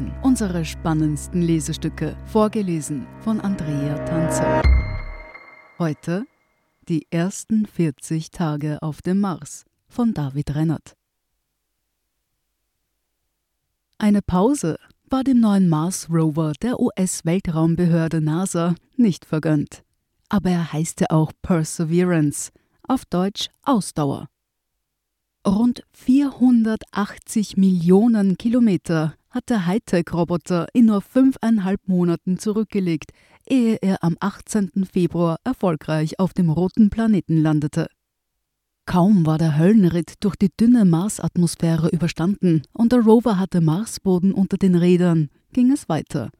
Hören unsere spannendsten Lesestücke, vorgelesen von Andrea Tanzer. Heute die ersten 40 Tage auf dem Mars von David Rennert. Eine Pause war dem neuen Mars-Rover der US-Weltraumbehörde NASA nicht vergönnt. Aber er heißte auch Perseverance, auf Deutsch Ausdauer. Rund 480 Millionen Kilometer hat der Hightech-Roboter in nur fünfeinhalb Monaten zurückgelegt, ehe er am 18. Februar erfolgreich auf dem roten Planeten landete. Kaum war der Höllenritt durch die dünne Marsatmosphäre überstanden und der Rover hatte Marsboden unter den Rädern, ging es weiter.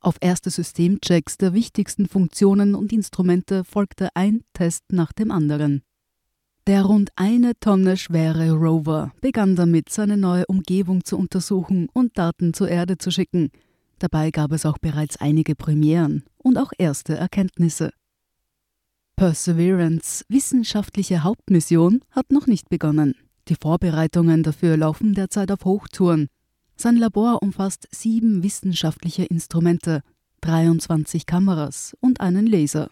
Auf erste Systemchecks der wichtigsten Funktionen und Instrumente folgte ein Test nach dem anderen. Der rund eine Tonne schwere Rover begann damit, seine neue Umgebung zu untersuchen und Daten zur Erde zu schicken. Dabei gab es auch bereits einige Premieren und auch erste Erkenntnisse. Perseverance wissenschaftliche Hauptmission hat noch nicht begonnen. Die Vorbereitungen dafür laufen derzeit auf Hochtouren. Sein Labor umfasst sieben wissenschaftliche Instrumente, 23 Kameras und einen Laser.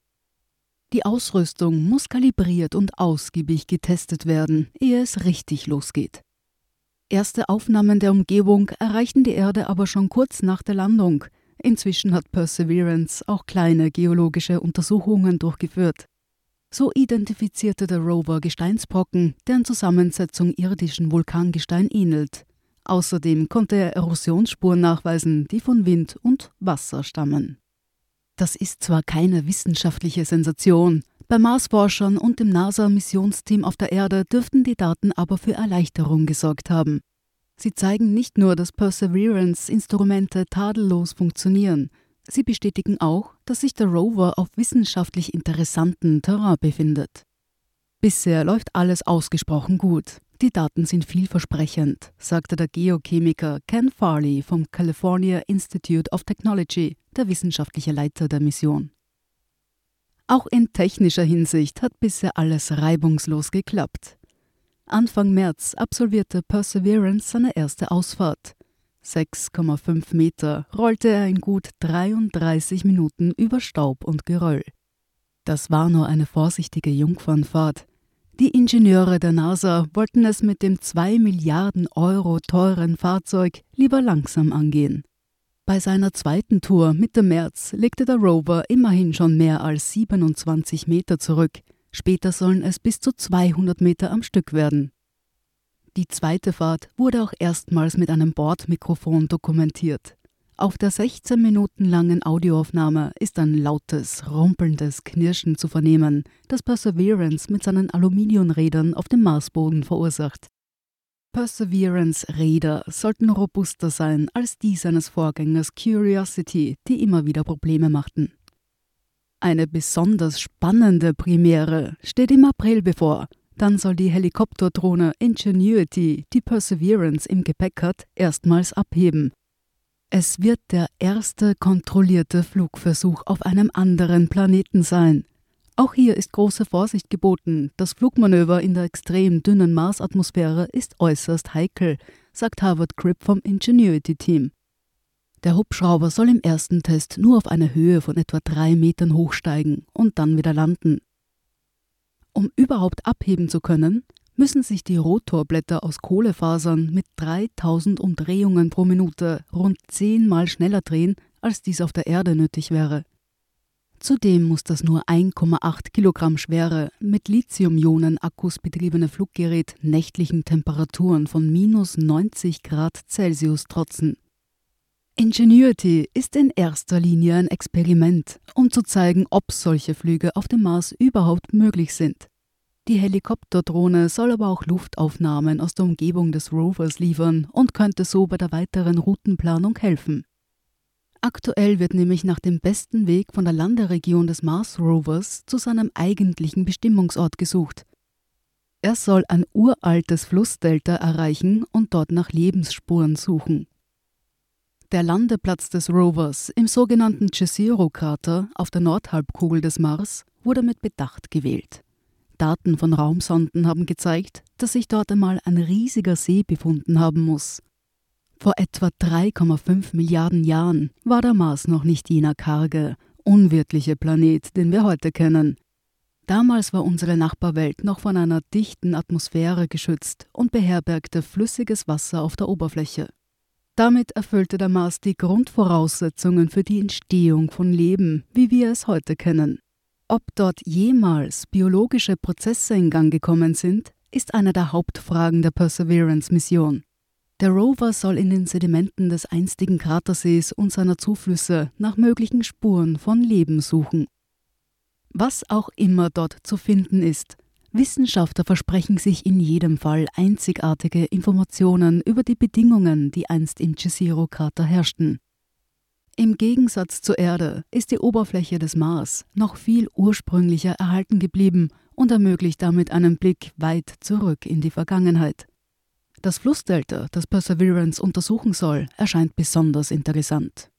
Die Ausrüstung muss kalibriert und ausgiebig getestet werden, ehe es richtig losgeht. Erste Aufnahmen der Umgebung erreichten die Erde aber schon kurz nach der Landung. Inzwischen hat Perseverance auch kleine geologische Untersuchungen durchgeführt. So identifizierte der Rover Gesteinsbrocken, deren Zusammensetzung irdischen Vulkangestein ähnelt. Außerdem konnte er Erosionsspuren nachweisen, die von Wind und Wasser stammen. Das ist zwar keine wissenschaftliche Sensation, bei Marsforschern und dem NASA-Missionsteam auf der Erde dürften die Daten aber für Erleichterung gesorgt haben. Sie zeigen nicht nur, dass Perseverance-Instrumente tadellos funktionieren, sie bestätigen auch, dass sich der Rover auf wissenschaftlich interessanten Terrain befindet. Bisher läuft alles ausgesprochen gut. Die Daten sind vielversprechend, sagte der Geochemiker Ken Farley vom California Institute of Technology, der wissenschaftliche Leiter der Mission. Auch in technischer Hinsicht hat bisher alles reibungslos geklappt. Anfang März absolvierte Perseverance seine erste Ausfahrt. 6,5 Meter rollte er in gut 33 Minuten über Staub und Geröll. Das war nur eine vorsichtige Jungfernfahrt, die Ingenieure der NASA wollten es mit dem 2 Milliarden Euro teuren Fahrzeug lieber langsam angehen. Bei seiner zweiten Tour Mitte März legte der Rover immerhin schon mehr als 27 Meter zurück. Später sollen es bis zu 200 Meter am Stück werden. Die zweite Fahrt wurde auch erstmals mit einem Bordmikrofon dokumentiert. Auf der 16 Minuten langen Audioaufnahme ist ein lautes, rumpelndes Knirschen zu vernehmen, das Perseverance mit seinen Aluminiumrädern auf dem Marsboden verursacht. Perseverance-Räder sollten robuster sein als die seines Vorgängers Curiosity, die immer wieder Probleme machten. Eine besonders spannende Premiere steht im April bevor. Dann soll die Helikopterdrohne Ingenuity, die Perseverance im Gepäck hat, erstmals abheben es wird der erste kontrollierte Flugversuch auf einem anderen Planeten sein. Auch hier ist große Vorsicht geboten. Das Flugmanöver in der extrem dünnen Marsatmosphäre ist äußerst heikel, sagt Harvard Cribb vom Ingenuity-Team. Der Hubschrauber soll im ersten Test nur auf eine Höhe von etwa drei Metern hochsteigen und dann wieder landen. Um überhaupt abheben zu können, müssen sich die Rotorblätter aus Kohlefasern mit 3000 Umdrehungen pro Minute rund zehnmal schneller drehen, als dies auf der Erde nötig wäre. Zudem muss das nur 1,8 Kilogramm schwere, mit Lithium-Ionen-Akkus betriebene Fluggerät nächtlichen Temperaturen von minus 90 Grad Celsius trotzen. Ingenuity ist in erster Linie ein Experiment, um zu zeigen, ob solche Flüge auf dem Mars überhaupt möglich sind. Die Helikopterdrohne soll aber auch Luftaufnahmen aus der Umgebung des Rovers liefern und könnte so bei der weiteren Routenplanung helfen. Aktuell wird nämlich nach dem besten Weg von der Landeregion des Mars Rovers zu seinem eigentlichen Bestimmungsort gesucht. Er soll ein uraltes Flussdelta erreichen und dort nach Lebensspuren suchen. Der Landeplatz des Rovers im sogenannten Jezero-Krater auf der Nordhalbkugel des Mars wurde mit Bedacht gewählt. Daten von Raumsonden haben gezeigt, dass sich dort einmal ein riesiger See befunden haben muss. Vor etwa 3,5 Milliarden Jahren war der Mars noch nicht jener karge, unwirtliche Planet, den wir heute kennen. Damals war unsere Nachbarwelt noch von einer dichten Atmosphäre geschützt und beherbergte flüssiges Wasser auf der Oberfläche. Damit erfüllte der Mars die Grundvoraussetzungen für die Entstehung von Leben, wie wir es heute kennen. Ob dort jemals biologische Prozesse in Gang gekommen sind, ist eine der Hauptfragen der Perseverance-Mission. Der Rover soll in den Sedimenten des einstigen Kratersees und seiner Zuflüsse nach möglichen Spuren von Leben suchen. Was auch immer dort zu finden ist, Wissenschaftler versprechen sich in jedem Fall einzigartige Informationen über die Bedingungen, die einst im Jezero-Krater herrschten. Im Gegensatz zur Erde ist die Oberfläche des Mars noch viel ursprünglicher erhalten geblieben und ermöglicht damit einen Blick weit zurück in die Vergangenheit. Das Flussdelta, das Perseverance untersuchen soll, erscheint besonders interessant.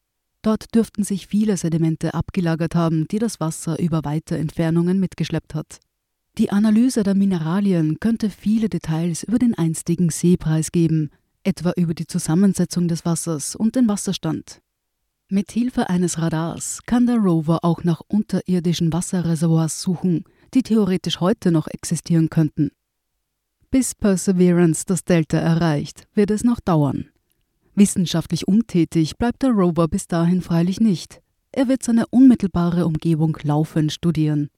Dort dürften sich viele Sedimente abgelagert haben, die das Wasser über weite Entfernungen mitgeschleppt hat. Die Analyse der Mineralien könnte viele Details über den einstigen See preisgeben, etwa über die Zusammensetzung des Wassers und den Wasserstand. Mit Hilfe eines Radars kann der Rover auch nach unterirdischen Wasserreservoirs suchen, die theoretisch heute noch existieren könnten. Bis Perseverance das Delta erreicht, wird es noch dauern. Wissenschaftlich untätig bleibt der Rover bis dahin freilich nicht. Er wird seine unmittelbare Umgebung laufend studieren.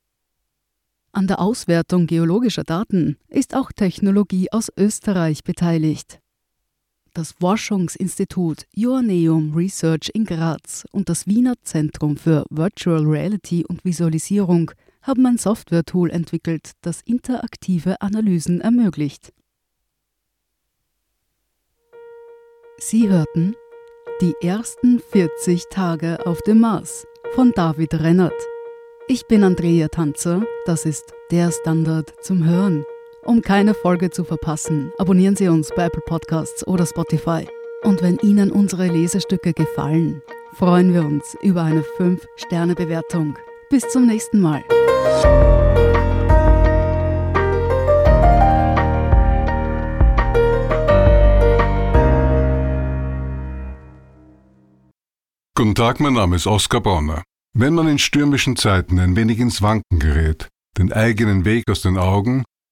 An der Auswertung geologischer Daten ist auch Technologie aus Österreich beteiligt. Das Forschungsinstitut Joanneum Research in Graz und das Wiener Zentrum für Virtual Reality und Visualisierung haben ein Software-Tool entwickelt, das interaktive Analysen ermöglicht. Sie hörten Die ersten 40 Tage auf dem Mars von David Rennert. Ich bin Andrea Tanzer, das ist der Standard zum Hören. Um keine Folge zu verpassen, abonnieren Sie uns bei Apple Podcasts oder Spotify. Und wenn Ihnen unsere Lesestücke gefallen, freuen wir uns über eine 5-Sterne-Bewertung. Bis zum nächsten Mal. Guten Tag, mein Name ist Oskar Bonner. Wenn man in stürmischen Zeiten ein wenig ins Wanken gerät, den eigenen Weg aus den Augen